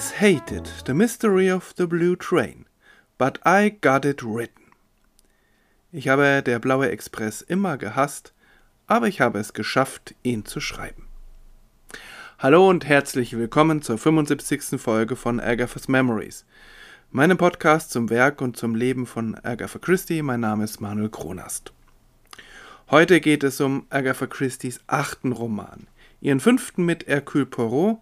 Always hated the mystery of the blue train, but I got it written. Ich habe der blaue Express immer gehasst, aber ich habe es geschafft, ihn zu schreiben. Hallo und herzlich willkommen zur 75. Folge von Agatha's Memories, meinem Podcast zum Werk und zum Leben von Agatha Christie. Mein Name ist Manuel Kronast. Heute geht es um Agatha Christie's achten Roman, ihren fünften mit Hercule Poirot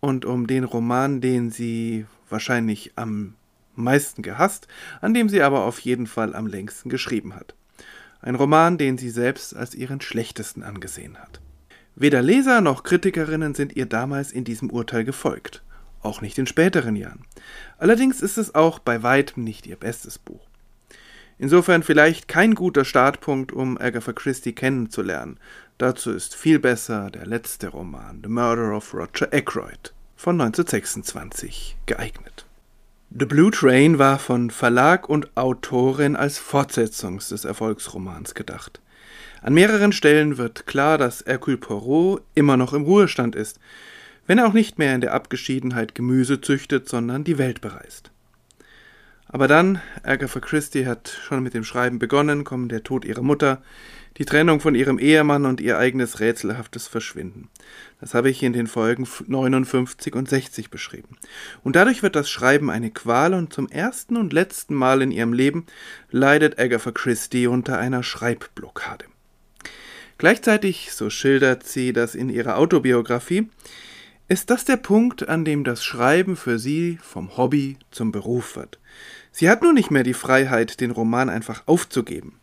und um den Roman, den sie wahrscheinlich am meisten gehasst, an dem sie aber auf jeden Fall am längsten geschrieben hat. Ein Roman, den sie selbst als ihren schlechtesten angesehen hat. Weder Leser noch Kritikerinnen sind ihr damals in diesem Urteil gefolgt, auch nicht in späteren Jahren. Allerdings ist es auch bei weitem nicht ihr bestes Buch. Insofern vielleicht kein guter Startpunkt, um Agatha Christie kennenzulernen. Dazu ist viel besser der letzte Roman, The Murder of Roger Ackroyd von 1926 geeignet. The Blue Train war von Verlag und Autorin als Fortsetzung des Erfolgsromans gedacht. An mehreren Stellen wird klar, dass Hercule Poirot immer noch im Ruhestand ist, wenn er auch nicht mehr in der Abgeschiedenheit Gemüse züchtet, sondern die Welt bereist. Aber dann, Agatha Christie hat schon mit dem Schreiben begonnen, kommen der Tod ihrer Mutter, die Trennung von ihrem Ehemann und ihr eigenes rätselhaftes Verschwinden. Das habe ich in den Folgen 59 und 60 beschrieben. Und dadurch wird das Schreiben eine Qual und zum ersten und letzten Mal in ihrem Leben leidet Agatha Christie unter einer Schreibblockade. Gleichzeitig, so schildert sie das in ihrer Autobiografie, ist das der Punkt, an dem das Schreiben für sie vom Hobby zum Beruf wird. Sie hat nun nicht mehr die Freiheit, den Roman einfach aufzugeben.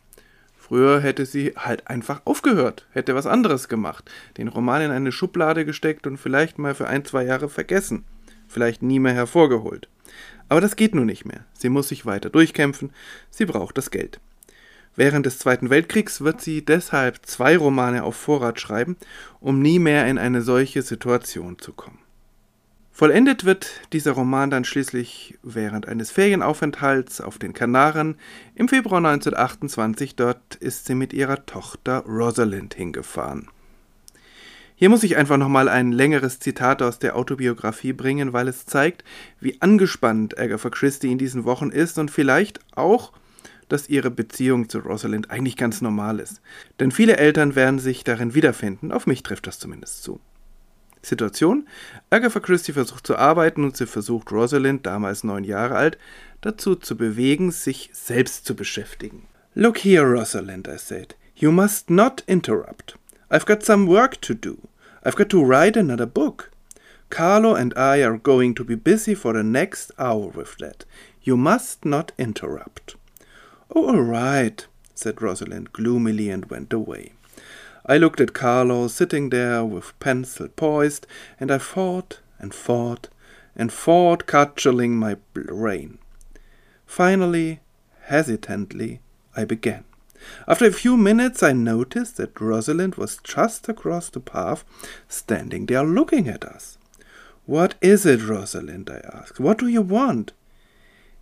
Früher hätte sie halt einfach aufgehört, hätte was anderes gemacht, den Roman in eine Schublade gesteckt und vielleicht mal für ein, zwei Jahre vergessen, vielleicht nie mehr hervorgeholt. Aber das geht nun nicht mehr. Sie muss sich weiter durchkämpfen, sie braucht das Geld. Während des Zweiten Weltkriegs wird sie deshalb zwei Romane auf Vorrat schreiben, um nie mehr in eine solche Situation zu kommen. Vollendet wird dieser Roman dann schließlich während eines Ferienaufenthalts auf den Kanaren im Februar 1928. Dort ist sie mit ihrer Tochter Rosalind hingefahren. Hier muss ich einfach nochmal ein längeres Zitat aus der Autobiografie bringen, weil es zeigt, wie angespannt Agatha Christie in diesen Wochen ist und vielleicht auch, dass ihre Beziehung zu Rosalind eigentlich ganz normal ist. Denn viele Eltern werden sich darin wiederfinden, auf mich trifft das zumindest zu. Situation. Agatha Christie versucht zu arbeiten und sie versucht Rosalind, damals neun Jahre alt, dazu zu bewegen, sich selbst zu beschäftigen. Look here, Rosalind, I said. You must not interrupt. I've got some work to do. I've got to write another book. Carlo and I are going to be busy for the next hour with that. You must not interrupt. Oh, all right, said Rosalind gloomily and went away. I looked at Carlo sitting there with pencil poised, and I thought and thought and thought, cudgeling my brain. Finally, hesitantly, I began. After a few minutes, I noticed that Rosalind was just across the path, standing there looking at us. What is it, Rosalind? I asked. What do you want?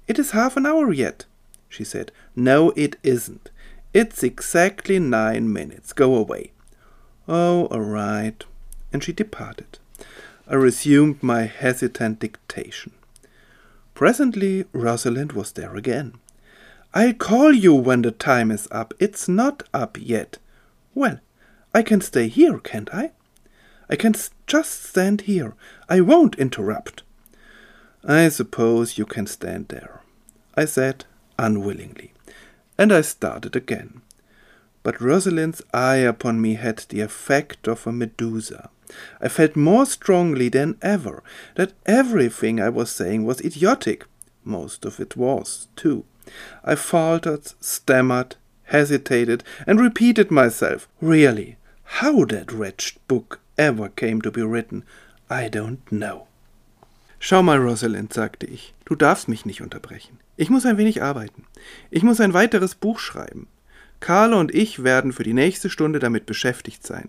It is half an hour yet, she said. No, it isn't. It's exactly nine minutes. Go away. Oh, all right. And she departed. I resumed my hesitant dictation. Presently, Rosalind was there again. I'll call you when the time is up. It's not up yet. Well, I can stay here, can't I? I can just stand here. I won't interrupt. I suppose you can stand there, I said unwillingly, and I started again but Rosalind's eye upon me had the effect of a Medusa. I felt more strongly than ever that everything I was saying was idiotic. Most of it was, too. I faltered, stammered, hesitated, and repeated myself. Really, how that wretched book ever came to be written, I don't know. Schau mal, Rosalind, sagte ich, du darfst mich nicht unterbrechen. Ich muss ein wenig arbeiten. Ich muss ein weiteres Buch schreiben. Carlo und ich werden für die nächste Stunde damit beschäftigt sein.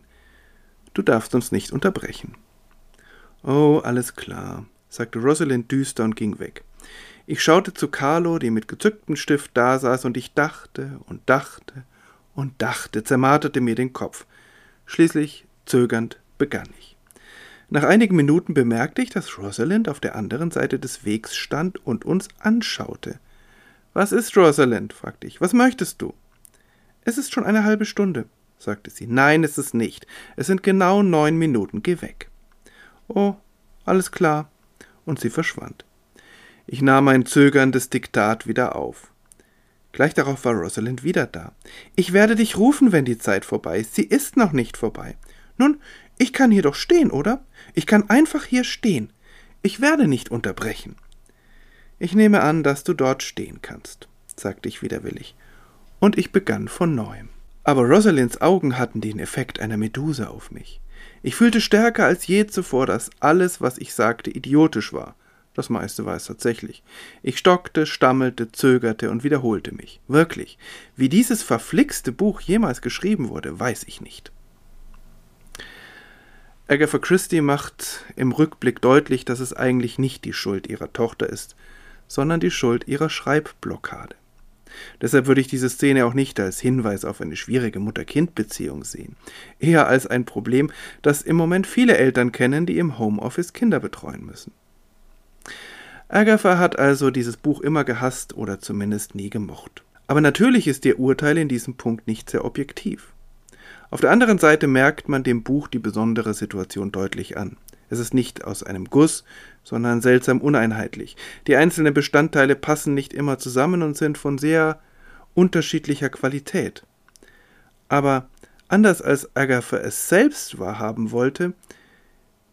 Du darfst uns nicht unterbrechen. Oh, alles klar, sagte Rosalind düster und ging weg. Ich schaute zu Carlo, die mit gezücktem Stift dasaß, und ich dachte und dachte und dachte, zermarterte mir den Kopf. Schließlich, zögernd, begann ich. Nach einigen Minuten bemerkte ich, dass Rosalind auf der anderen Seite des Wegs stand und uns anschaute. Was ist, Rosalind? fragte ich. Was möchtest du? Es ist schon eine halbe Stunde, sagte sie. Nein, ist es nicht. Es sind genau neun Minuten. Geh weg. Oh, alles klar. Und sie verschwand. Ich nahm mein zögerndes Diktat wieder auf. Gleich darauf war Rosalind wieder da. Ich werde dich rufen, wenn die Zeit vorbei ist. Sie ist noch nicht vorbei. Nun, ich kann hier doch stehen, oder? Ich kann einfach hier stehen. Ich werde nicht unterbrechen. Ich nehme an, dass du dort stehen kannst, sagte ich widerwillig, und ich begann von neuem. Aber Rosalinds Augen hatten den Effekt einer Meduse auf mich. Ich fühlte stärker als je zuvor, dass alles, was ich sagte, idiotisch war. Das meiste war es tatsächlich. Ich stockte, stammelte, zögerte und wiederholte mich. Wirklich, wie dieses verflixte Buch jemals geschrieben wurde, weiß ich nicht. Agatha Christie macht im Rückblick deutlich, dass es eigentlich nicht die Schuld ihrer Tochter ist, sondern die Schuld ihrer Schreibblockade. Deshalb würde ich diese Szene auch nicht als Hinweis auf eine schwierige Mutter-Kind-Beziehung sehen, eher als ein Problem, das im Moment viele Eltern kennen, die im Homeoffice Kinder betreuen müssen. Agatha hat also dieses Buch immer gehasst oder zumindest nie gemocht. Aber natürlich ist ihr Urteil in diesem Punkt nicht sehr objektiv. Auf der anderen Seite merkt man dem Buch die besondere Situation deutlich an. Es ist nicht aus einem Guss, sondern seltsam uneinheitlich. Die einzelnen Bestandteile passen nicht immer zusammen und sind von sehr unterschiedlicher Qualität. Aber anders als Agatha es selbst wahrhaben wollte,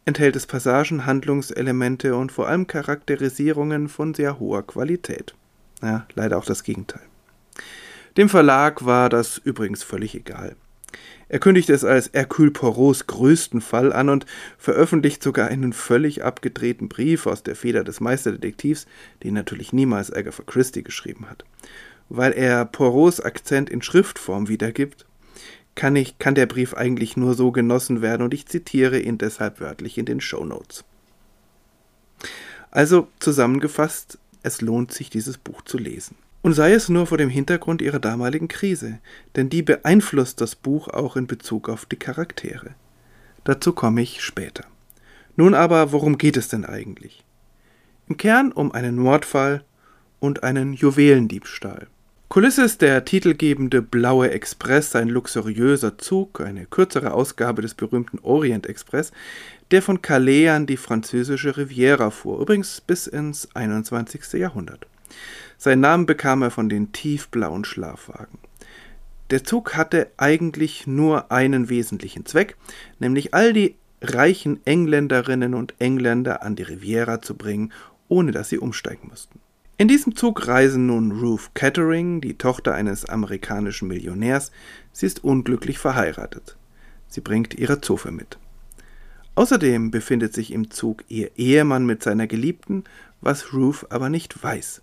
enthält es Passagen, Handlungselemente und vor allem Charakterisierungen von sehr hoher Qualität. Ja, leider auch das Gegenteil. Dem Verlag war das übrigens völlig egal. Er kündigt es als Hercule Poirots größten Fall an und veröffentlicht sogar einen völlig abgedrehten Brief aus der Feder des Meisterdetektivs, den natürlich niemals Agatha Christie geschrieben hat. Weil er Poirots Akzent in Schriftform wiedergibt, kann, ich, kann der Brief eigentlich nur so genossen werden und ich zitiere ihn deshalb wörtlich in den Show Notes. Also zusammengefasst, es lohnt sich, dieses Buch zu lesen. Und sei es nur vor dem Hintergrund ihrer damaligen Krise, denn die beeinflusst das Buch auch in Bezug auf die Charaktere. Dazu komme ich später. Nun aber, worum geht es denn eigentlich? Im Kern um einen Mordfall und einen Juwelendiebstahl. Kulisse ist der titelgebende Blaue Express, ein luxuriöser Zug, eine kürzere Ausgabe des berühmten Orient Express, der von Calais an die französische Riviera fuhr, übrigens bis ins 21. Jahrhundert. Seinen Namen bekam er von den tiefblauen Schlafwagen. Der Zug hatte eigentlich nur einen wesentlichen Zweck, nämlich all die reichen Engländerinnen und Engländer an die Riviera zu bringen, ohne dass sie umsteigen mussten. In diesem Zug reisen nun Ruth Kettering, die Tochter eines amerikanischen Millionärs. Sie ist unglücklich verheiratet. Sie bringt ihre Zofe mit. Außerdem befindet sich im Zug ihr Ehemann mit seiner Geliebten, was Ruth aber nicht weiß.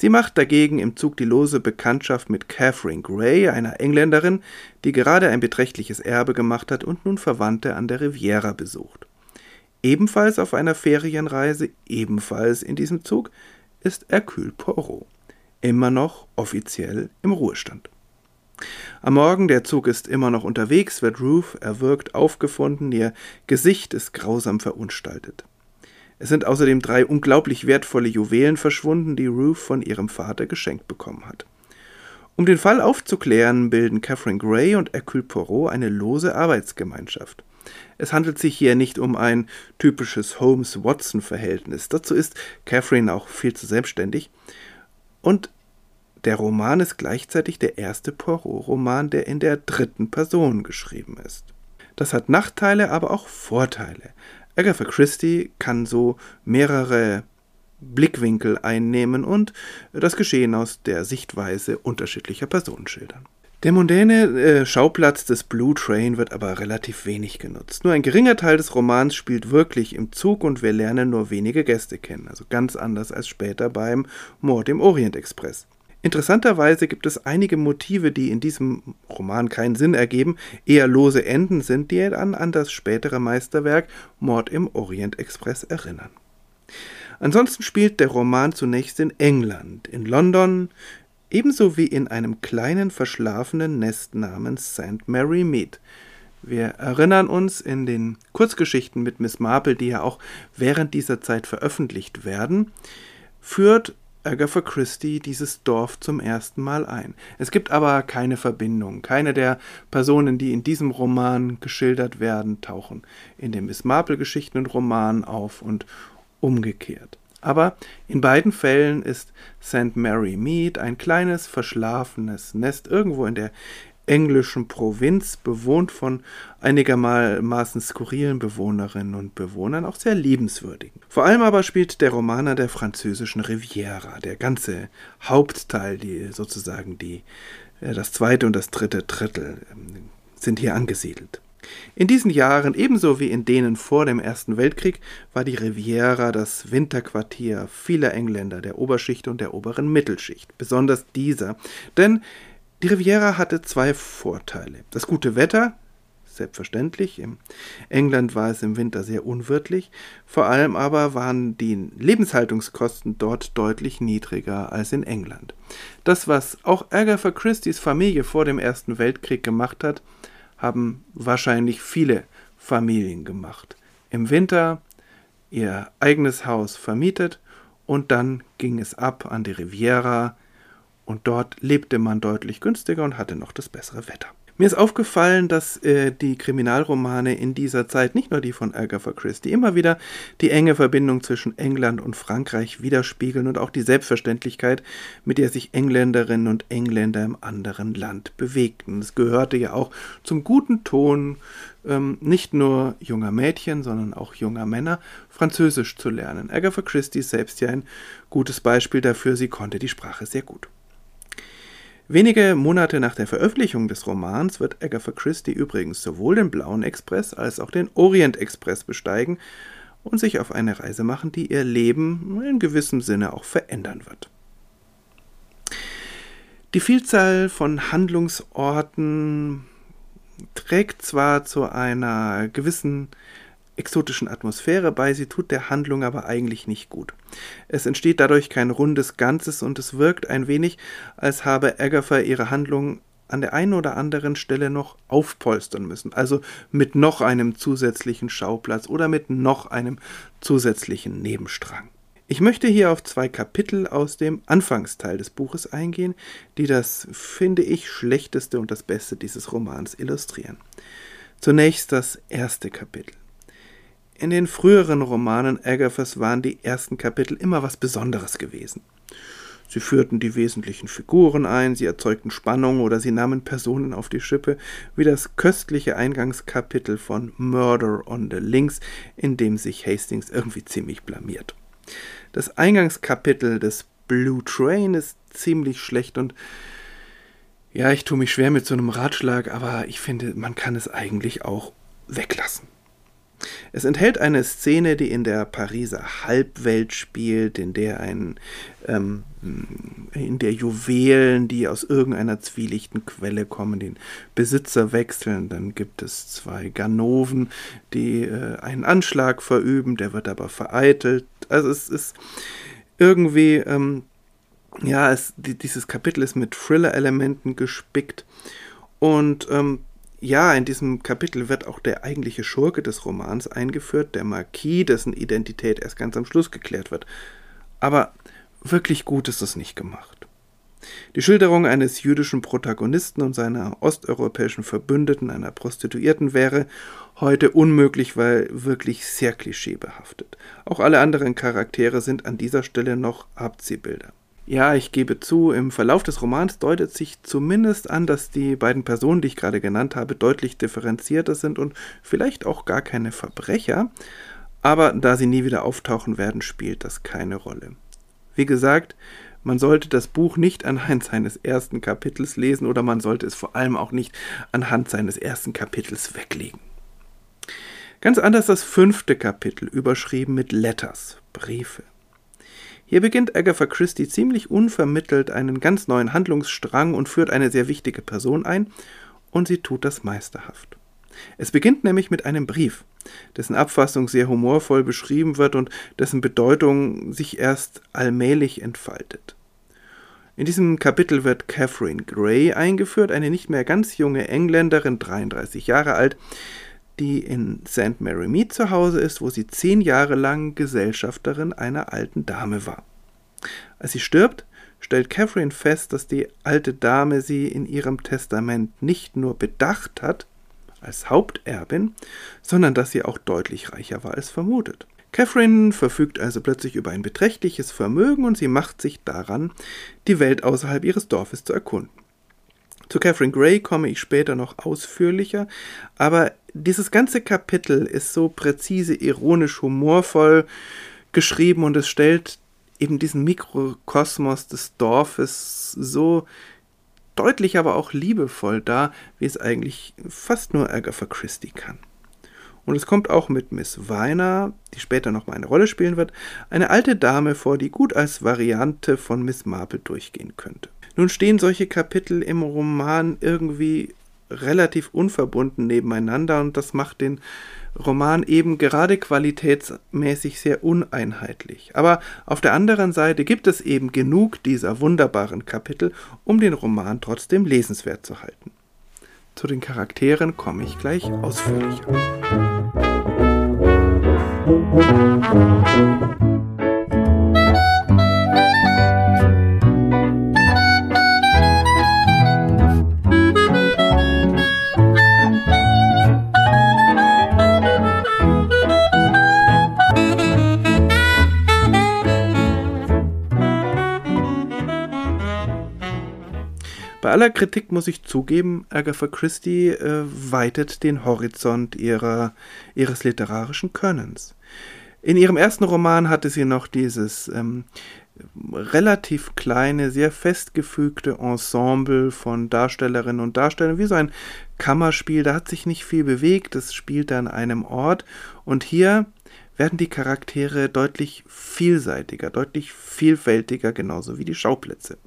Sie macht dagegen im Zug die lose Bekanntschaft mit Catherine Gray, einer Engländerin, die gerade ein beträchtliches Erbe gemacht hat und nun Verwandte an der Riviera besucht. Ebenfalls auf einer Ferienreise, ebenfalls in diesem Zug, ist Hercule Poirot, immer noch offiziell im Ruhestand. Am Morgen, der Zug ist immer noch unterwegs, wird Ruth erwürgt aufgefunden, ihr Gesicht ist grausam verunstaltet. Es sind außerdem drei unglaublich wertvolle Juwelen verschwunden, die Ruth von ihrem Vater geschenkt bekommen hat. Um den Fall aufzuklären, bilden Catherine Gray und Hercule Poirot eine lose Arbeitsgemeinschaft. Es handelt sich hier nicht um ein typisches Holmes-Watson-Verhältnis. Dazu ist Catherine auch viel zu selbstständig. Und der Roman ist gleichzeitig der erste Poirot-Roman, der in der dritten Person geschrieben ist. Das hat Nachteile, aber auch Vorteile. Agatha Christie kann so mehrere Blickwinkel einnehmen und das Geschehen aus der Sichtweise unterschiedlicher Personen schildern. Der mondäne äh, Schauplatz des Blue Train wird aber relativ wenig genutzt. Nur ein geringer Teil des Romans spielt wirklich im Zug und wir lernen nur wenige Gäste kennen, also ganz anders als später beim Mord im Orient Express. Interessanterweise gibt es einige Motive, die in diesem Roman keinen Sinn ergeben, eher lose Enden sind, die dann an das spätere Meisterwerk Mord im Orient Express erinnern. Ansonsten spielt der Roman zunächst in England, in London, ebenso wie in einem kleinen verschlafenen Nest namens St. Mary Mead, Wir erinnern uns in den Kurzgeschichten mit Miss Marple, die ja auch während dieser Zeit veröffentlicht werden, führt Agatha Christie dieses Dorf zum ersten Mal ein. Es gibt aber keine Verbindung. Keine der Personen, die in diesem Roman geschildert werden, tauchen in den Miss Marple-Geschichten und Romanen auf und umgekehrt. Aber in beiden Fällen ist St. Mary Mead ein kleines, verschlafenes Nest irgendwo in der englischen Provinz, bewohnt von einigermaßen skurrilen Bewohnerinnen und Bewohnern, auch sehr liebenswürdigen. Vor allem aber spielt der Roman an der französischen Riviera. Der ganze Hauptteil, die sozusagen die, äh, das zweite und das dritte Drittel ähm, sind hier angesiedelt. In diesen Jahren, ebenso wie in denen vor dem Ersten Weltkrieg, war die Riviera das Winterquartier vieler Engländer der Oberschicht und der oberen Mittelschicht, besonders dieser, denn die Riviera hatte zwei Vorteile. Das gute Wetter, selbstverständlich, in England war es im Winter sehr unwirtlich, vor allem aber waren die Lebenshaltungskosten dort deutlich niedriger als in England. Das, was auch Agatha Christie's Familie vor dem Ersten Weltkrieg gemacht hat, haben wahrscheinlich viele Familien gemacht. Im Winter ihr eigenes Haus vermietet und dann ging es ab an die Riviera und dort lebte man deutlich günstiger und hatte noch das bessere Wetter. Mir ist aufgefallen, dass äh, die Kriminalromane in dieser Zeit, nicht nur die von Agatha Christie, immer wieder die enge Verbindung zwischen England und Frankreich widerspiegeln und auch die Selbstverständlichkeit, mit der sich Engländerinnen und Engländer im anderen Land bewegten. Es gehörte ja auch zum guten Ton, ähm, nicht nur junger Mädchen, sondern auch junger Männer Französisch zu lernen. Agatha Christie ist selbst ja ein gutes Beispiel dafür, sie konnte die Sprache sehr gut. Wenige Monate nach der Veröffentlichung des Romans wird Agatha Christie übrigens sowohl den Blauen Express als auch den Orient Express besteigen und sich auf eine Reise machen, die ihr Leben in gewissem Sinne auch verändern wird. Die Vielzahl von Handlungsorten trägt zwar zu einer gewissen exotischen Atmosphäre bei, sie tut der Handlung aber eigentlich nicht gut. Es entsteht dadurch kein rundes Ganzes und es wirkt ein wenig, als habe Agatha ihre Handlung an der einen oder anderen Stelle noch aufpolstern müssen, also mit noch einem zusätzlichen Schauplatz oder mit noch einem zusätzlichen Nebenstrang. Ich möchte hier auf zwei Kapitel aus dem Anfangsteil des Buches eingehen, die das, finde ich, schlechteste und das Beste dieses Romans illustrieren. Zunächst das erste Kapitel. In den früheren Romanen Agathas waren die ersten Kapitel immer was Besonderes gewesen. Sie führten die wesentlichen Figuren ein, sie erzeugten Spannung oder sie nahmen Personen auf die Schippe, wie das köstliche Eingangskapitel von Murder on the Links, in dem sich Hastings irgendwie ziemlich blamiert. Das Eingangskapitel des Blue Train ist ziemlich schlecht und ja, ich tue mich schwer mit so einem Ratschlag, aber ich finde, man kann es eigentlich auch weglassen. Es enthält eine Szene, die in der Pariser Halbwelt spielt, in der ein ähm, in der Juwelen, die aus irgendeiner zwielichten Quelle kommen, den Besitzer wechseln. Dann gibt es zwei Ganoven, die äh, einen Anschlag verüben, der wird aber vereitelt. Also es ist irgendwie, ähm, ja, es, die, dieses Kapitel ist mit Thriller-Elementen gespickt. Und ähm, ja, in diesem Kapitel wird auch der eigentliche Schurke des Romans eingeführt, der Marquis, dessen Identität erst ganz am Schluss geklärt wird. Aber wirklich gut ist es nicht gemacht. Die Schilderung eines jüdischen Protagonisten und seiner osteuropäischen Verbündeten, einer Prostituierten, wäre heute unmöglich, weil wirklich sehr klischeebehaftet. Auch alle anderen Charaktere sind an dieser Stelle noch Abziehbilder. Ja, ich gebe zu, im Verlauf des Romans deutet sich zumindest an, dass die beiden Personen, die ich gerade genannt habe, deutlich differenzierter sind und vielleicht auch gar keine Verbrecher, aber da sie nie wieder auftauchen werden, spielt das keine Rolle. Wie gesagt, man sollte das Buch nicht anhand seines ersten Kapitels lesen oder man sollte es vor allem auch nicht anhand seines ersten Kapitels weglegen. Ganz anders das fünfte Kapitel, überschrieben mit Letters, Briefe. Hier beginnt Agatha Christie ziemlich unvermittelt einen ganz neuen Handlungsstrang und führt eine sehr wichtige Person ein, und sie tut das meisterhaft. Es beginnt nämlich mit einem Brief, dessen Abfassung sehr humorvoll beschrieben wird und dessen Bedeutung sich erst allmählich entfaltet. In diesem Kapitel wird Catherine Gray eingeführt, eine nicht mehr ganz junge Engländerin, 33 Jahre alt, die in St. Mary Mead zu Hause ist, wo sie zehn Jahre lang Gesellschafterin einer alten Dame war. Als sie stirbt, stellt Catherine fest, dass die alte Dame sie in ihrem Testament nicht nur bedacht hat als Haupterbin, sondern dass sie auch deutlich reicher war als vermutet. Catherine verfügt also plötzlich über ein beträchtliches Vermögen und sie macht sich daran, die Welt außerhalb ihres Dorfes zu erkunden. Zu Catherine Gray komme ich später noch ausführlicher, aber dieses ganze Kapitel ist so präzise, ironisch, humorvoll geschrieben und es stellt eben diesen Mikrokosmos des Dorfes so deutlich, aber auch liebevoll dar, wie es eigentlich fast nur Agatha Christie kann. Und es kommt auch mit Miss Weiner, die später noch mal eine Rolle spielen wird, eine alte Dame vor, die gut als Variante von Miss Marple durchgehen könnte. Nun stehen solche Kapitel im Roman irgendwie relativ unverbunden nebeneinander und das macht den Roman eben gerade qualitätsmäßig sehr uneinheitlich. Aber auf der anderen Seite gibt es eben genug dieser wunderbaren Kapitel, um den Roman trotzdem lesenswert zu halten. Zu den Charakteren komme ich gleich ausführlicher. Bei aller Kritik muss ich zugeben, Agatha Christie äh, weitet den Horizont ihrer, ihres literarischen Könnens. In ihrem ersten Roman hatte sie noch dieses ähm, relativ kleine, sehr festgefügte Ensemble von Darstellerinnen und Darstellern, wie so ein Kammerspiel. Da hat sich nicht viel bewegt, es spielt an einem Ort. Und hier werden die Charaktere deutlich vielseitiger, deutlich vielfältiger, genauso wie die Schauplätze.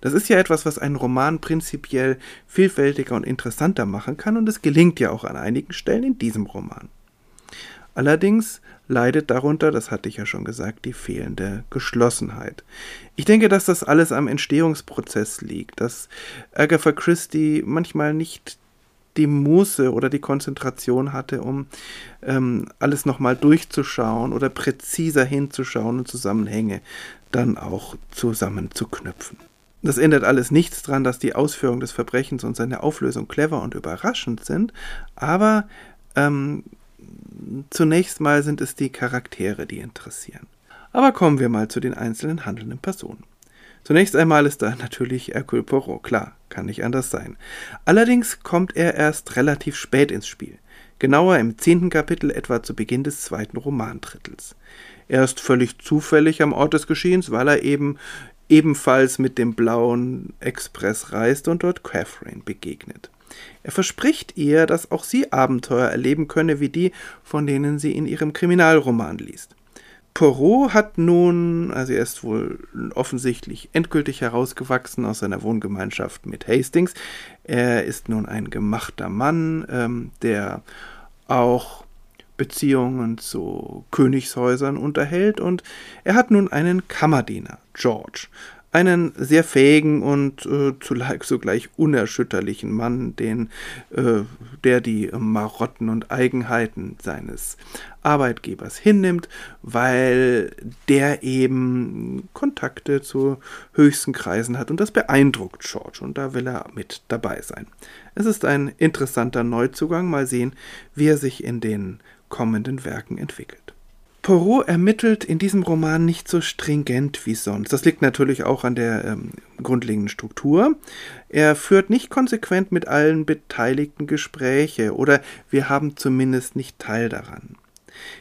Das ist ja etwas, was einen Roman prinzipiell vielfältiger und interessanter machen kann und es gelingt ja auch an einigen Stellen in diesem Roman. Allerdings leidet darunter, das hatte ich ja schon gesagt, die fehlende Geschlossenheit. Ich denke, dass das alles am Entstehungsprozess liegt, dass Agatha Christie manchmal nicht die Muße oder die Konzentration hatte, um ähm, alles nochmal durchzuschauen oder präziser hinzuschauen und Zusammenhänge dann auch zusammenzuknüpfen. Das ändert alles nichts daran, dass die Ausführung des Verbrechens und seine Auflösung clever und überraschend sind, aber ähm, zunächst mal sind es die Charaktere, die interessieren. Aber kommen wir mal zu den einzelnen handelnden Personen. Zunächst einmal ist da natürlich Hercule Poirot, klar, kann nicht anders sein. Allerdings kommt er erst relativ spät ins Spiel, genauer im zehnten Kapitel etwa zu Beginn des zweiten Romandrittels. Er ist völlig zufällig am Ort des Geschehens, weil er eben ebenfalls mit dem blauen Express reist und dort Catherine begegnet. Er verspricht ihr, dass auch sie Abenteuer erleben könne wie die, von denen sie in ihrem Kriminalroman liest. Poirot hat nun, also er ist wohl offensichtlich endgültig herausgewachsen aus seiner Wohngemeinschaft mit Hastings. Er ist nun ein gemachter Mann, ähm, der auch Beziehungen zu Königshäusern unterhält. Und er hat nun einen Kammerdiener, George, einen sehr fähigen und äh, zugleich unerschütterlichen Mann, den, äh, der die Marotten und Eigenheiten seines Arbeitgebers hinnimmt, weil der eben Kontakte zu höchsten Kreisen hat. Und das beeindruckt George. Und da will er mit dabei sein. Es ist ein interessanter Neuzugang, mal sehen, wie er sich in den kommenden Werken entwickelt. Poirot ermittelt in diesem Roman nicht so stringent wie sonst. Das liegt natürlich auch an der ähm, grundlegenden Struktur. Er führt nicht konsequent mit allen Beteiligten Gespräche oder wir haben zumindest nicht Teil daran.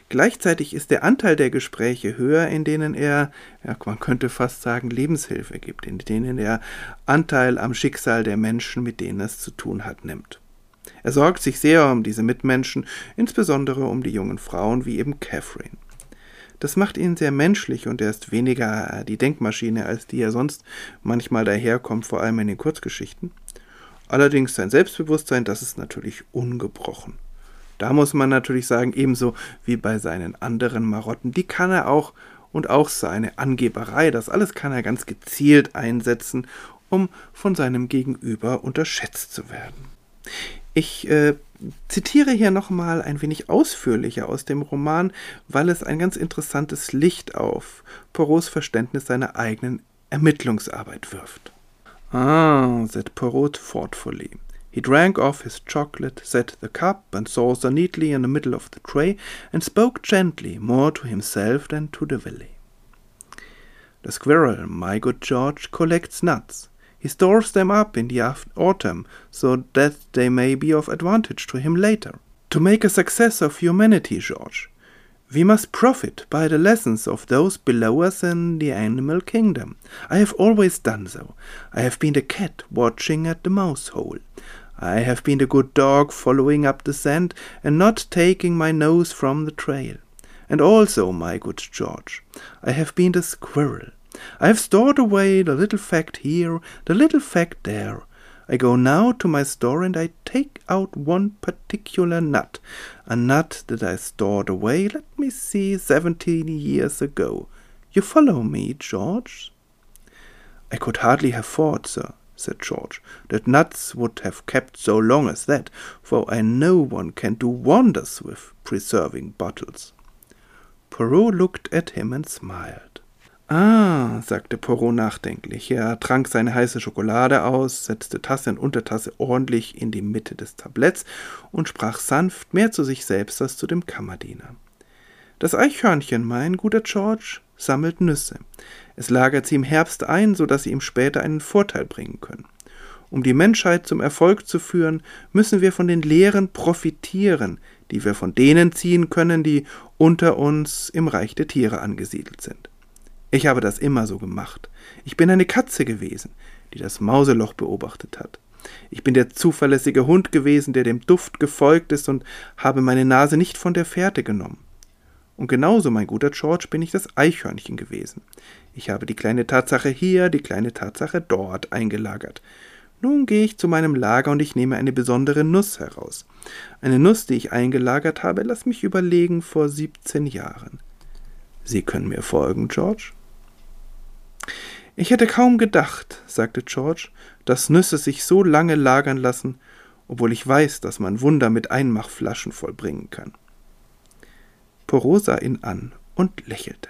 Gleichzeitig ist der Anteil der Gespräche höher, in denen er, ja, man könnte fast sagen, Lebenshilfe gibt, in denen er Anteil am Schicksal der Menschen, mit denen es zu tun hat, nimmt. Er sorgt sich sehr um diese Mitmenschen, insbesondere um die jungen Frauen wie eben Catherine. Das macht ihn sehr menschlich und er ist weniger die Denkmaschine, als die er sonst manchmal daherkommt, vor allem in den Kurzgeschichten. Allerdings sein Selbstbewusstsein, das ist natürlich ungebrochen. Da muss man natürlich sagen, ebenso wie bei seinen anderen Marotten, die kann er auch und auch seine Angeberei, das alles kann er ganz gezielt einsetzen, um von seinem Gegenüber unterschätzt zu werden. Ich äh, zitiere hier nochmal ein wenig ausführlicher aus dem Roman, weil es ein ganz interessantes Licht auf Poirots Verständnis seiner eigenen Ermittlungsarbeit wirft. Ah, said Poirot thoughtfully. He drank off his chocolate, set the cup and saucer neatly in the middle of the tray, and spoke gently, more to himself than to the Willy. The squirrel, my good George, collects nuts. He stores them up in the autumn so that they may be of advantage to him later. To make a success of humanity, George, we must profit by the lessons of those below us in the animal kingdom. I have always done so. I have been the cat watching at the mouse hole. I have been the good dog following up the scent and not taking my nose from the trail. And also, my good George, I have been the squirrel. I have stored away the little fact here, the little fact there. I go now to my store and I take out one particular nut, a nut that I stored away, let me see, seventeen years ago. You follow me, George? I could hardly have thought, sir, said George, that nuts would have kept so long as that, for I know one can do wonders with preserving bottles. Poirot looked at him and smiled. Ah, sagte Poirot nachdenklich. Er trank seine heiße Schokolade aus, setzte Tasse und Untertasse ordentlich in die Mitte des Tabletts und sprach sanft mehr zu sich selbst als zu dem Kammerdiener. Das Eichhörnchen, mein guter George, sammelt Nüsse. Es lagert sie im Herbst ein, so dass sie ihm später einen Vorteil bringen können. Um die Menschheit zum Erfolg zu führen, müssen wir von den Lehren profitieren, die wir von denen ziehen können, die unter uns im Reich der Tiere angesiedelt sind. Ich habe das immer so gemacht. Ich bin eine Katze gewesen, die das Mauseloch beobachtet hat. Ich bin der zuverlässige Hund gewesen, der dem Duft gefolgt ist und habe meine Nase nicht von der Fährte genommen. Und genauso, mein guter George, bin ich das Eichhörnchen gewesen. Ich habe die kleine Tatsache hier, die kleine Tatsache dort eingelagert. Nun gehe ich zu meinem Lager und ich nehme eine besondere Nuss heraus. Eine Nuss, die ich eingelagert habe, lass mich überlegen, vor siebzehn Jahren. Sie können mir folgen, George? Ich hätte kaum gedacht, sagte George, dass Nüsse sich so lange lagern lassen, obwohl ich weiß, dass man Wunder mit Einmachflaschen vollbringen kann. Poirot sah ihn an und lächelte.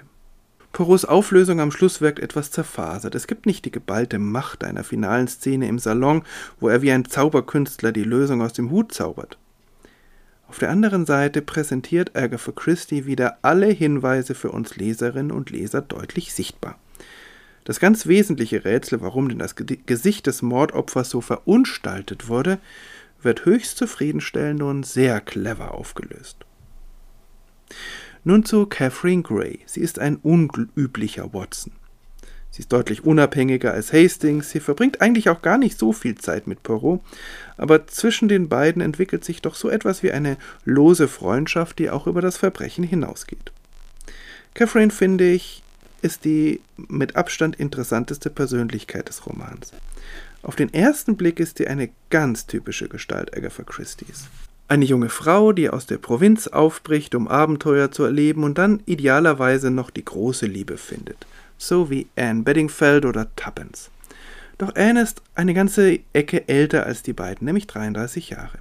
Poirots Auflösung am Schluss wirkt etwas zerfasert. Es gibt nicht die geballte Macht einer finalen Szene im Salon, wo er wie ein Zauberkünstler die Lösung aus dem Hut zaubert. Auf der anderen Seite präsentiert Agatha Christie wieder alle Hinweise für uns Leserinnen und Leser deutlich sichtbar. Das ganz wesentliche Rätsel, warum denn das Gesicht des Mordopfers so verunstaltet wurde, wird höchst zufriedenstellend und sehr clever aufgelöst. Nun zu Catherine Gray. Sie ist ein unüblicher Watson. Sie ist deutlich unabhängiger als Hastings, sie verbringt eigentlich auch gar nicht so viel Zeit mit Poirot, aber zwischen den beiden entwickelt sich doch so etwas wie eine lose Freundschaft, die auch über das Verbrechen hinausgeht. Catherine, finde ich, ist die mit Abstand interessanteste Persönlichkeit des Romans. Auf den ersten Blick ist sie eine ganz typische Gestalt Agatha Christie's. Eine junge Frau, die aus der Provinz aufbricht, um Abenteuer zu erleben und dann idealerweise noch die große Liebe findet, so wie Anne Bedingfeld oder Tuppence. Doch Anne ist eine ganze Ecke älter als die beiden, nämlich 33 Jahre.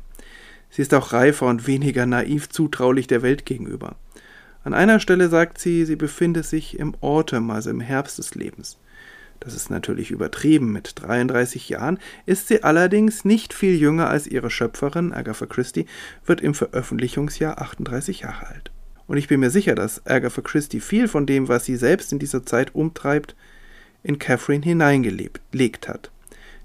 Sie ist auch reifer und weniger naiv zutraulich der Welt gegenüber. An einer Stelle sagt sie, sie befinde sich im Autumn, also im Herbst des Lebens. Das ist natürlich übertrieben. Mit 33 Jahren ist sie allerdings nicht viel jünger als ihre Schöpferin, Agatha Christie, wird im Veröffentlichungsjahr 38 Jahre alt. Und ich bin mir sicher, dass Agatha Christie viel von dem, was sie selbst in dieser Zeit umtreibt, in Catherine hineingelegt hat.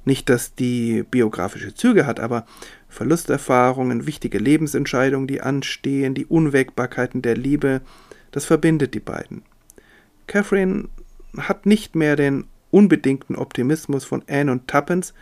Nicht, dass die biografische Züge hat, aber Verlusterfahrungen, wichtige Lebensentscheidungen, die anstehen, die Unwägbarkeiten der Liebe, das verbindet die beiden. Catherine hat nicht mehr den unbedingten Optimismus von Anne und Tuppence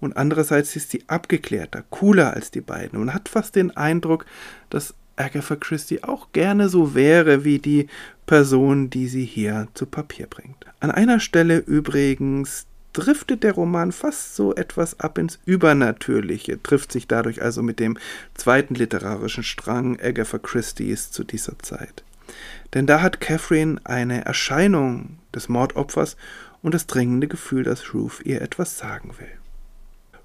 und andererseits ist sie abgeklärter, cooler als die beiden und hat fast den Eindruck, dass Agatha Christie auch gerne so wäre wie die Person, die sie hier zu Papier bringt. An einer Stelle übrigens driftet der Roman fast so etwas ab ins Übernatürliche, trifft sich dadurch also mit dem zweiten literarischen Strang Agatha Christie's zu dieser Zeit. denn da hat Catherine eine Erscheinung des Mordopfers und das dringende Gefühl, dass Ruth ihr etwas sagen will.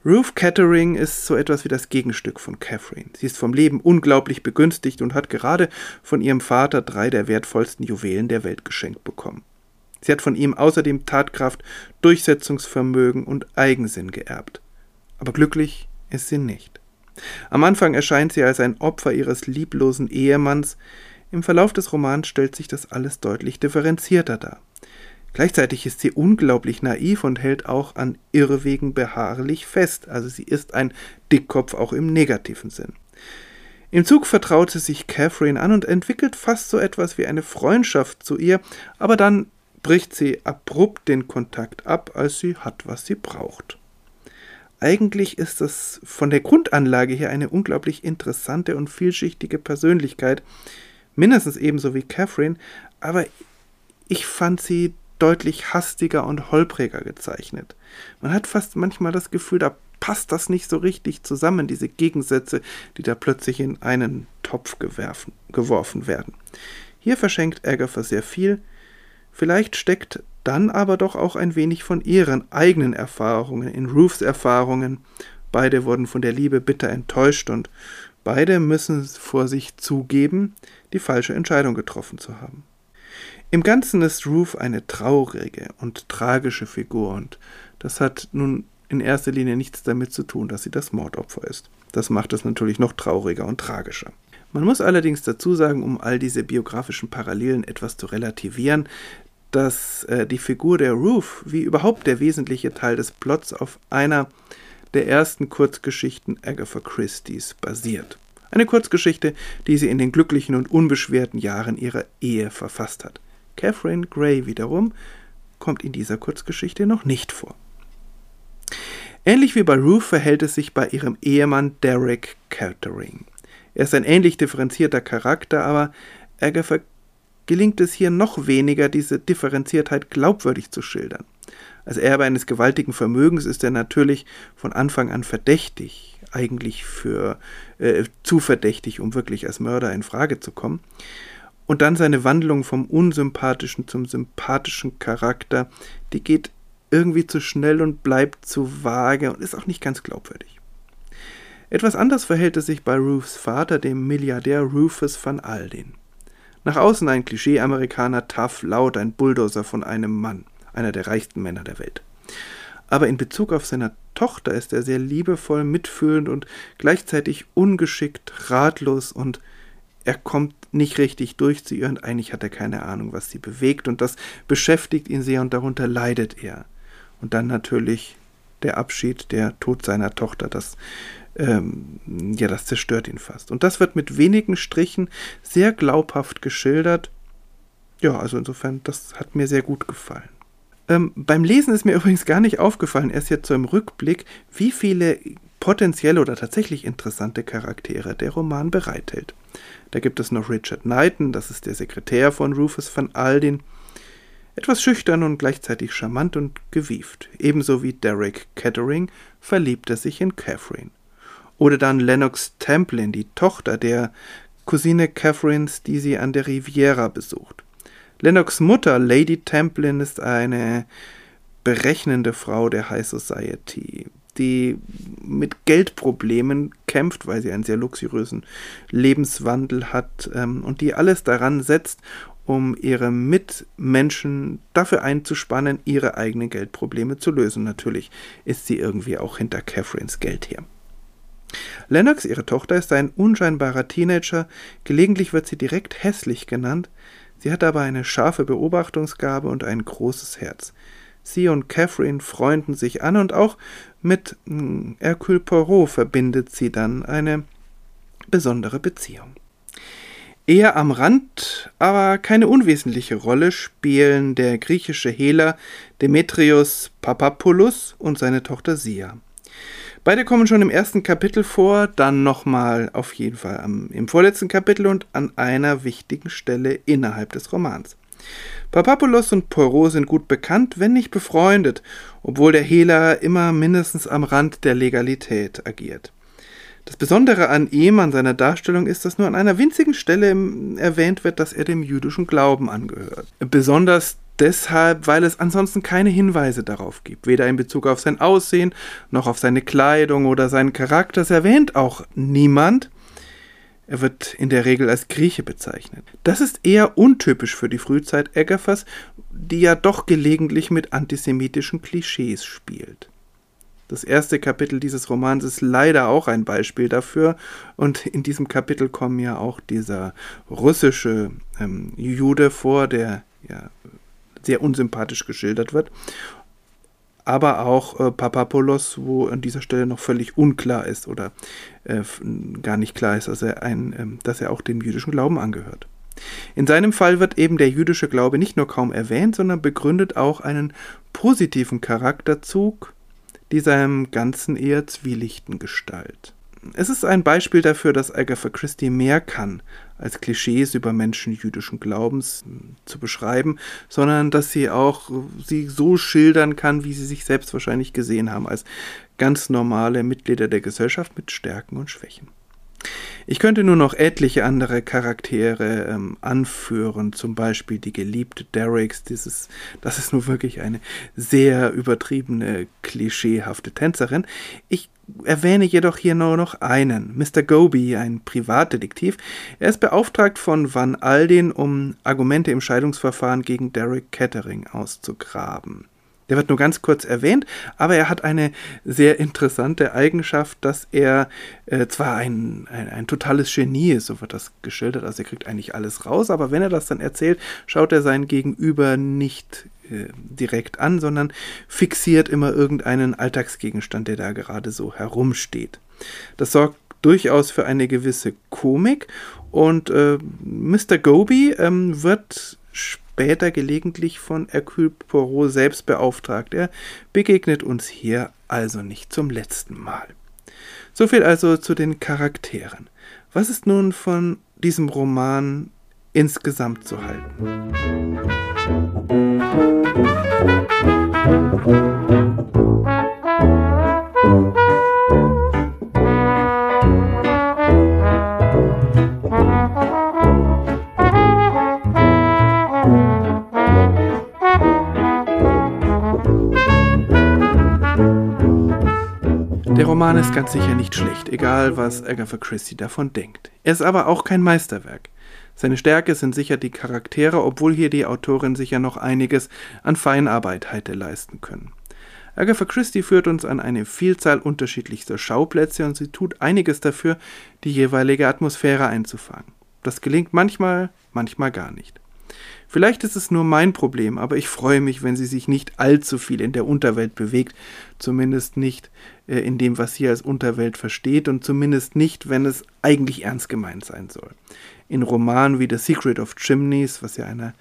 Ruth Kettering ist so etwas wie das Gegenstück von Catherine. Sie ist vom Leben unglaublich begünstigt und hat gerade von ihrem Vater drei der wertvollsten Juwelen der Welt geschenkt bekommen. Sie hat von ihm außerdem Tatkraft, Durchsetzungsvermögen und Eigensinn geerbt. Aber glücklich ist sie nicht. Am Anfang erscheint sie als ein Opfer ihres lieblosen Ehemanns, im Verlauf des Romans stellt sich das alles deutlich differenzierter dar. Gleichzeitig ist sie unglaublich naiv und hält auch an Irrwegen beharrlich fest, also sie ist ein Dickkopf auch im negativen Sinn. Im Zug vertraut sie sich Catherine an und entwickelt fast so etwas wie eine Freundschaft zu ihr, aber dann bricht sie abrupt den Kontakt ab, als sie hat, was sie braucht. Eigentlich ist das von der Grundanlage her eine unglaublich interessante und vielschichtige Persönlichkeit, mindestens ebenso wie Catherine, aber ich fand sie deutlich hastiger und holpriger gezeichnet. Man hat fast manchmal das Gefühl, da passt das nicht so richtig zusammen, diese Gegensätze, die da plötzlich in einen Topf geworfen werden. Hier verschenkt Agatha sehr viel, vielleicht steckt dann aber doch auch ein wenig von ihren eigenen Erfahrungen in Ruths Erfahrungen. Beide wurden von der Liebe bitter enttäuscht und beide müssen vor sich zugeben, die falsche Entscheidung getroffen zu haben. Im Ganzen ist Ruth eine traurige und tragische Figur und das hat nun in erster Linie nichts damit zu tun, dass sie das Mordopfer ist. Das macht es natürlich noch trauriger und tragischer. Man muss allerdings dazu sagen, um all diese biografischen Parallelen etwas zu relativieren, dass äh, die Figur der Ruth, wie überhaupt der wesentliche Teil des Plots, auf einer der ersten Kurzgeschichten Agatha Christie's basiert. Eine Kurzgeschichte, die sie in den glücklichen und unbeschwerten Jahren ihrer Ehe verfasst hat. Catherine Gray wiederum kommt in dieser Kurzgeschichte noch nicht vor. Ähnlich wie bei Ruth verhält es sich bei ihrem Ehemann Derek Kettering. Er ist ein ähnlich differenzierter Charakter, aber Agatha gelingt es hier noch weniger, diese Differenziertheit glaubwürdig zu schildern. Als Erbe eines gewaltigen Vermögens ist er natürlich von Anfang an verdächtig, eigentlich für äh, zu verdächtig, um wirklich als Mörder in Frage zu kommen. Und dann seine Wandlung vom unsympathischen zum sympathischen Charakter, die geht irgendwie zu schnell und bleibt zu vage und ist auch nicht ganz glaubwürdig. Etwas anders verhält es sich bei Ruths Vater, dem Milliardär Rufus van Aldin. Nach außen ein Klischee-Amerikaner, tough, laut, ein Bulldozer von einem Mann, einer der reichsten Männer der Welt. Aber in Bezug auf seine Tochter ist er sehr liebevoll, mitfühlend und gleichzeitig ungeschickt, ratlos und er kommt nicht richtig durch zu ihr und eigentlich hat er keine Ahnung, was sie bewegt und das beschäftigt ihn sehr und darunter leidet er. Und dann natürlich der Abschied, der Tod seiner Tochter, das, ähm, ja, das zerstört ihn fast. Und das wird mit wenigen Strichen sehr glaubhaft geschildert. Ja, also insofern, das hat mir sehr gut gefallen. Ähm, beim Lesen ist mir übrigens gar nicht aufgefallen, erst jetzt so im Rückblick, wie viele potenzielle oder tatsächlich interessante Charaktere der Roman bereithält. Da gibt es noch Richard Knighton, das ist der Sekretär von Rufus van Aldin, etwas schüchtern und gleichzeitig charmant und gewieft. Ebenso wie Derek Kettering verliebt er sich in Catherine. Oder dann Lennox Templin, die Tochter der Cousine Catherines, die sie an der Riviera besucht. Lennox Mutter, Lady Templin, ist eine berechnende Frau der High Society, die mit Geldproblemen kämpft, weil sie einen sehr luxuriösen Lebenswandel hat ähm, und die alles daran setzt, um ihre Mitmenschen dafür einzuspannen, ihre eigenen Geldprobleme zu lösen. Natürlich ist sie irgendwie auch hinter Catherines Geld her. Lennox, ihre Tochter, ist ein unscheinbarer Teenager, gelegentlich wird sie direkt hässlich genannt, sie hat aber eine scharfe Beobachtungsgabe und ein großes Herz. Sie und Catherine freunden sich an und auch mit hm, Hercule Poirot verbindet sie dann eine besondere Beziehung. Eher am Rand, aber keine unwesentliche Rolle spielen der griechische Hehler Demetrios Papapoulos und seine Tochter Sia. Beide kommen schon im ersten Kapitel vor, dann nochmal auf jeden Fall am, im vorletzten Kapitel und an einer wichtigen Stelle innerhalb des Romans. Papapoulos und Poirot sind gut bekannt, wenn nicht befreundet, obwohl der Hehler immer mindestens am Rand der Legalität agiert. Das Besondere an ihm, an seiner Darstellung, ist, dass nur an einer winzigen Stelle erwähnt wird, dass er dem jüdischen Glauben angehört. Besonders deshalb, weil es ansonsten keine Hinweise darauf gibt, weder in Bezug auf sein Aussehen noch auf seine Kleidung oder seinen Charakter. Es erwähnt auch niemand. Er wird in der Regel als Grieche bezeichnet. Das ist eher untypisch für die Frühzeit Agathas, die ja doch gelegentlich mit antisemitischen Klischees spielt. Das erste Kapitel dieses Romans ist leider auch ein Beispiel dafür. Und in diesem Kapitel kommen ja auch dieser russische ähm, Jude vor, der ja sehr unsympathisch geschildert wird. Aber auch äh, Papapoulos, wo an dieser Stelle noch völlig unklar ist oder äh, gar nicht klar ist, dass er, ein, äh, dass er auch dem jüdischen Glauben angehört. In seinem Fall wird eben der jüdische Glaube nicht nur kaum erwähnt, sondern begründet auch einen positiven Charakterzug, die seinem Ganzen eher zwielichten Gestalt. Es ist ein Beispiel dafür, dass Agatha Christie mehr kann, als Klischees über Menschen jüdischen Glaubens hm, zu beschreiben, sondern dass sie auch sie so schildern kann, wie sie sich selbst wahrscheinlich gesehen haben, als ganz normale Mitglieder der Gesellschaft mit Stärken und Schwächen. Ich könnte nur noch etliche andere Charaktere ähm, anführen, zum Beispiel die geliebte Derricks, dieses, das ist nur wirklich eine sehr übertriebene, klischeehafte Tänzerin. Ich erwähne jedoch hier nur noch einen, Mr. Goby, ein Privatdetektiv. Er ist beauftragt von Van Aldin, um Argumente im Scheidungsverfahren gegen Derek Kettering auszugraben. Der wird nur ganz kurz erwähnt, aber er hat eine sehr interessante Eigenschaft, dass er äh, zwar ein, ein, ein, totales Genie ist, so wird das geschildert, also er kriegt eigentlich alles raus, aber wenn er das dann erzählt, schaut er sein Gegenüber nicht äh, direkt an, sondern fixiert immer irgendeinen Alltagsgegenstand, der da gerade so herumsteht. Das sorgt durchaus für eine gewisse Komik und äh, Mr. Goby ähm, wird später gelegentlich von Hercule Poirot selbst beauftragt. Er begegnet uns hier also nicht zum letzten Mal. Soviel also zu den Charakteren. Was ist nun von diesem Roman insgesamt zu halten? Der Roman ist ganz sicher nicht schlecht, egal was Agatha Christie davon denkt. Er ist aber auch kein Meisterwerk. Seine Stärke sind sicher die Charaktere, obwohl hier die Autorin sicher noch einiges an Feinarbeit hätte leisten können. Agatha Christie führt uns an eine Vielzahl unterschiedlichster Schauplätze und sie tut einiges dafür, die jeweilige Atmosphäre einzufangen. Das gelingt manchmal, manchmal gar nicht. Vielleicht ist es nur mein Problem, aber ich freue mich, wenn sie sich nicht allzu viel in der Unterwelt bewegt, zumindest nicht äh, in dem, was sie als Unterwelt versteht und zumindest nicht, wenn es eigentlich ernst gemeint sein soll. In Romanen wie The Secret of Chimneys, was ja einer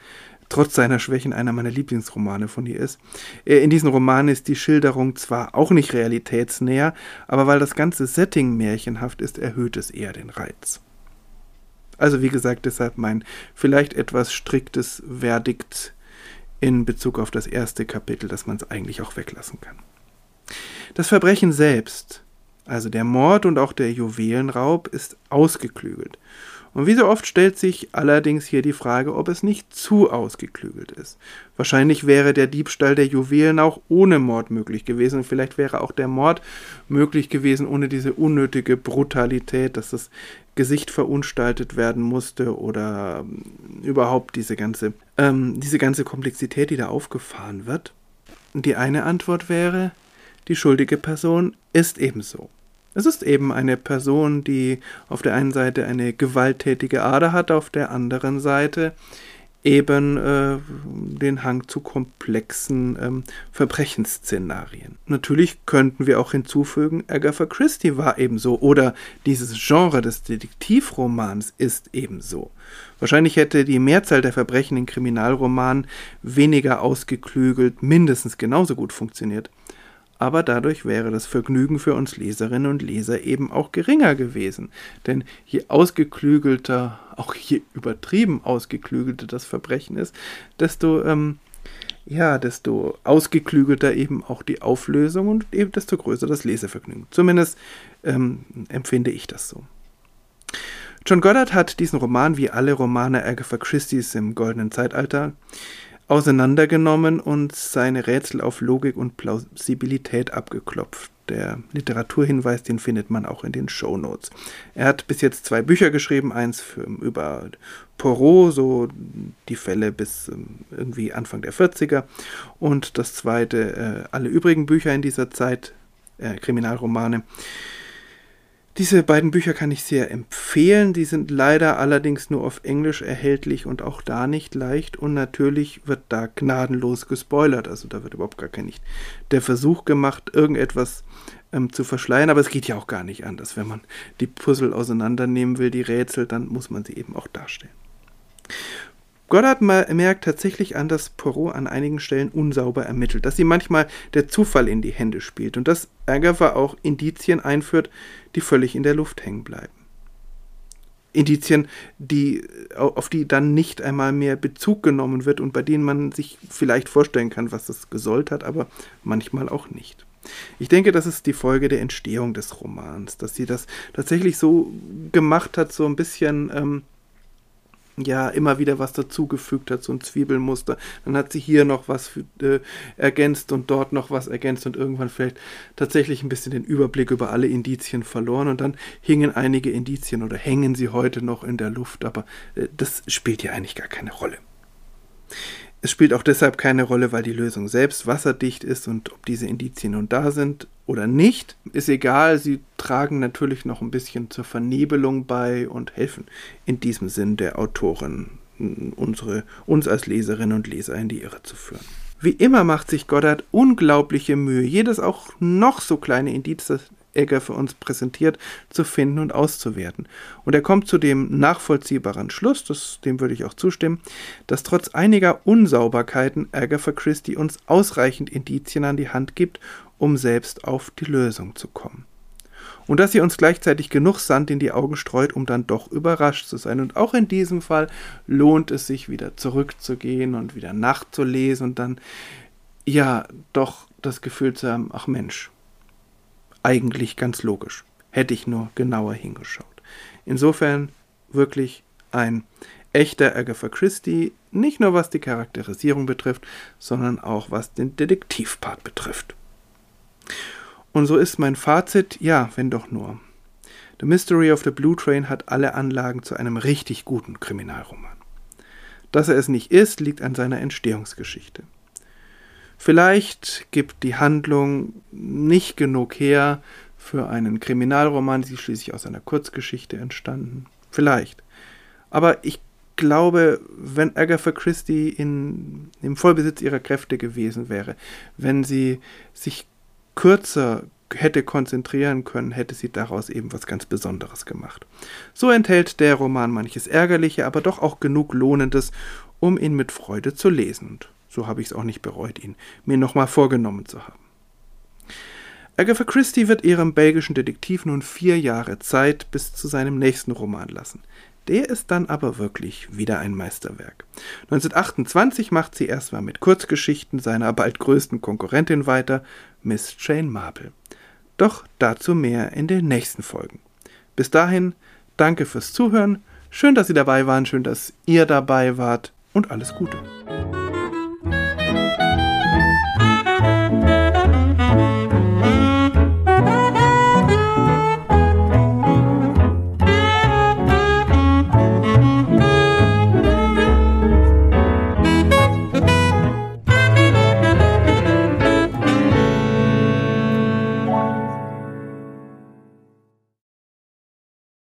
trotz seiner Schwächen einer meiner Lieblingsromane von ihr ist. Äh, in diesen Romanen ist die Schilderung zwar auch nicht realitätsnäher, aber weil das ganze Setting märchenhaft ist, erhöht es eher den Reiz. Also wie gesagt, deshalb mein vielleicht etwas striktes Verdikt in Bezug auf das erste Kapitel, dass man es eigentlich auch weglassen kann. Das Verbrechen selbst, also der Mord und auch der Juwelenraub, ist ausgeklügelt. Und wie so oft stellt sich allerdings hier die Frage, ob es nicht zu ausgeklügelt ist. Wahrscheinlich wäre der Diebstahl der Juwelen auch ohne Mord möglich gewesen und vielleicht wäre auch der Mord möglich gewesen ohne diese unnötige Brutalität, dass das Gesicht verunstaltet werden musste oder ähm, überhaupt diese ganze, ähm, diese ganze Komplexität, die da aufgefahren wird. Die eine Antwort wäre, die schuldige Person ist ebenso. Es ist eben eine Person, die auf der einen Seite eine gewalttätige Ader hat, auf der anderen Seite eben äh, den Hang zu komplexen ähm, Verbrechensszenarien. Natürlich könnten wir auch hinzufügen, Agatha Christie war ebenso oder dieses Genre des Detektivromans ist ebenso. Wahrscheinlich hätte die Mehrzahl der Verbrechen in Kriminalromanen weniger ausgeklügelt, mindestens genauso gut funktioniert aber dadurch wäre das Vergnügen für uns Leserinnen und Leser eben auch geringer gewesen. Denn je ausgeklügelter, auch je übertrieben ausgeklügelter das Verbrechen ist, desto ähm, ja, desto ausgeklügelter eben auch die Auflösung und eben desto größer das Lesevergnügen. Zumindest ähm, empfinde ich das so. John Goddard hat diesen Roman wie alle Romane Agatha Christie's im goldenen Zeitalter auseinandergenommen und seine Rätsel auf Logik und Plausibilität abgeklopft. Der Literaturhinweis, den findet man auch in den Show Notes. Er hat bis jetzt zwei Bücher geschrieben, eins für, über Poirot, so die Fälle bis ähm, irgendwie Anfang der 40er und das zweite, äh, alle übrigen Bücher in dieser Zeit, äh, Kriminalromane. Diese beiden Bücher kann ich sehr empfehlen. Die sind leider allerdings nur auf Englisch erhältlich und auch da nicht leicht. Und natürlich wird da gnadenlos gespoilert. Also da wird überhaupt gar kein nicht der Versuch gemacht, irgendetwas ähm, zu verschleiern. Aber es geht ja auch gar nicht anders. Wenn man die Puzzle auseinandernehmen will, die Rätsel, dann muss man sie eben auch darstellen. Goddard merkt tatsächlich an, dass Poirot an einigen Stellen unsauber ermittelt, dass sie manchmal der Zufall in die Hände spielt und dass Agatha auch Indizien einführt, die völlig in der Luft hängen bleiben. Indizien, die, auf die dann nicht einmal mehr Bezug genommen wird und bei denen man sich vielleicht vorstellen kann, was es gesollt hat, aber manchmal auch nicht. Ich denke, das ist die Folge der Entstehung des Romans, dass sie das tatsächlich so gemacht hat, so ein bisschen ähm, ja immer wieder was dazugefügt hat, so ein Zwiebelmuster. Dann hat sie hier noch was äh, ergänzt und dort noch was ergänzt und irgendwann vielleicht tatsächlich ein bisschen den Überblick über alle Indizien verloren und dann hingen einige Indizien oder hängen sie heute noch in der Luft, aber äh, das spielt ja eigentlich gar keine Rolle. Es spielt auch deshalb keine Rolle, weil die Lösung selbst wasserdicht ist und ob diese Indizien nun da sind oder nicht, ist egal. Sie tragen natürlich noch ein bisschen zur Vernebelung bei und helfen in diesem Sinn der Autorin, unsere, uns als Leserinnen und Leser in die Irre zu führen. Wie immer macht sich Goddard unglaubliche Mühe, jedes auch noch so kleine Indiz, Egger für uns präsentiert, zu finden und auszuwerten. Und er kommt zu dem nachvollziehbaren Schluss, das, dem würde ich auch zustimmen, dass trotz einiger Unsauberkeiten Agatha Christie uns ausreichend Indizien an die Hand gibt, um selbst auf die Lösung zu kommen. Und dass sie uns gleichzeitig genug Sand in die Augen streut, um dann doch überrascht zu sein. Und auch in diesem Fall lohnt es sich wieder zurückzugehen und wieder nachzulesen und dann, ja, doch das Gefühl zu haben, ach Mensch, eigentlich ganz logisch. Hätte ich nur genauer hingeschaut. Insofern wirklich ein echter Agatha Christie, nicht nur was die Charakterisierung betrifft, sondern auch was den Detektivpart betrifft. Und so ist mein Fazit, ja, wenn doch nur. The Mystery of the Blue Train hat alle Anlagen zu einem richtig guten Kriminalroman. Dass er es nicht ist, liegt an seiner Entstehungsgeschichte. Vielleicht gibt die Handlung nicht genug her für einen Kriminalroman, sie ist schließlich aus einer Kurzgeschichte entstanden. Vielleicht. Aber ich glaube, wenn Agatha Christie in, im Vollbesitz ihrer Kräfte gewesen wäre, wenn sie sich kürzer hätte konzentrieren können, hätte sie daraus eben was ganz Besonderes gemacht. So enthält der Roman manches Ärgerliche, aber doch auch genug Lohnendes, um ihn mit Freude zu lesen. So habe ich es auch nicht bereut, ihn mir nochmal vorgenommen zu haben. Agatha Christie wird ihrem belgischen Detektiv nun vier Jahre Zeit bis zu seinem nächsten Roman lassen. Der ist dann aber wirklich wieder ein Meisterwerk. 1928 macht sie erstmal mit Kurzgeschichten seiner bald größten Konkurrentin weiter, Miss Jane Marple. Doch dazu mehr in den nächsten Folgen. Bis dahin, danke fürs Zuhören, schön, dass Sie dabei waren, schön, dass ihr dabei wart und alles Gute.